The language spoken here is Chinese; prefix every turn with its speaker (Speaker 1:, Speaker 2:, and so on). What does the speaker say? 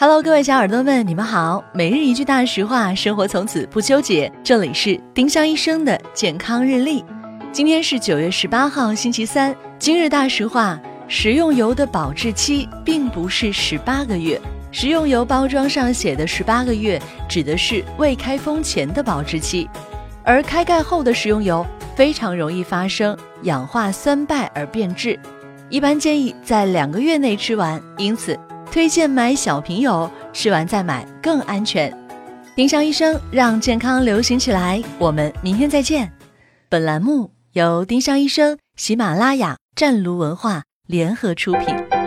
Speaker 1: Hello，各位小耳朵们，你们好。每日一句大实话，生活从此不纠结。这里是丁香医生的健康日历。今天是九月十八号，星期三。今日大实话：食用油的保质期并不是十八个月。食用油包装上写的十八个月，指的是未开封前的保质期，而开盖后的食用油非常容易发生氧化酸败而变质，一般建议在两个月内吃完。因此。推荐买小瓶油，吃完再买更安全。丁香医生让健康流行起来，我们明天再见。本栏目由丁香医生、喜马拉雅、湛庐文化联合出品。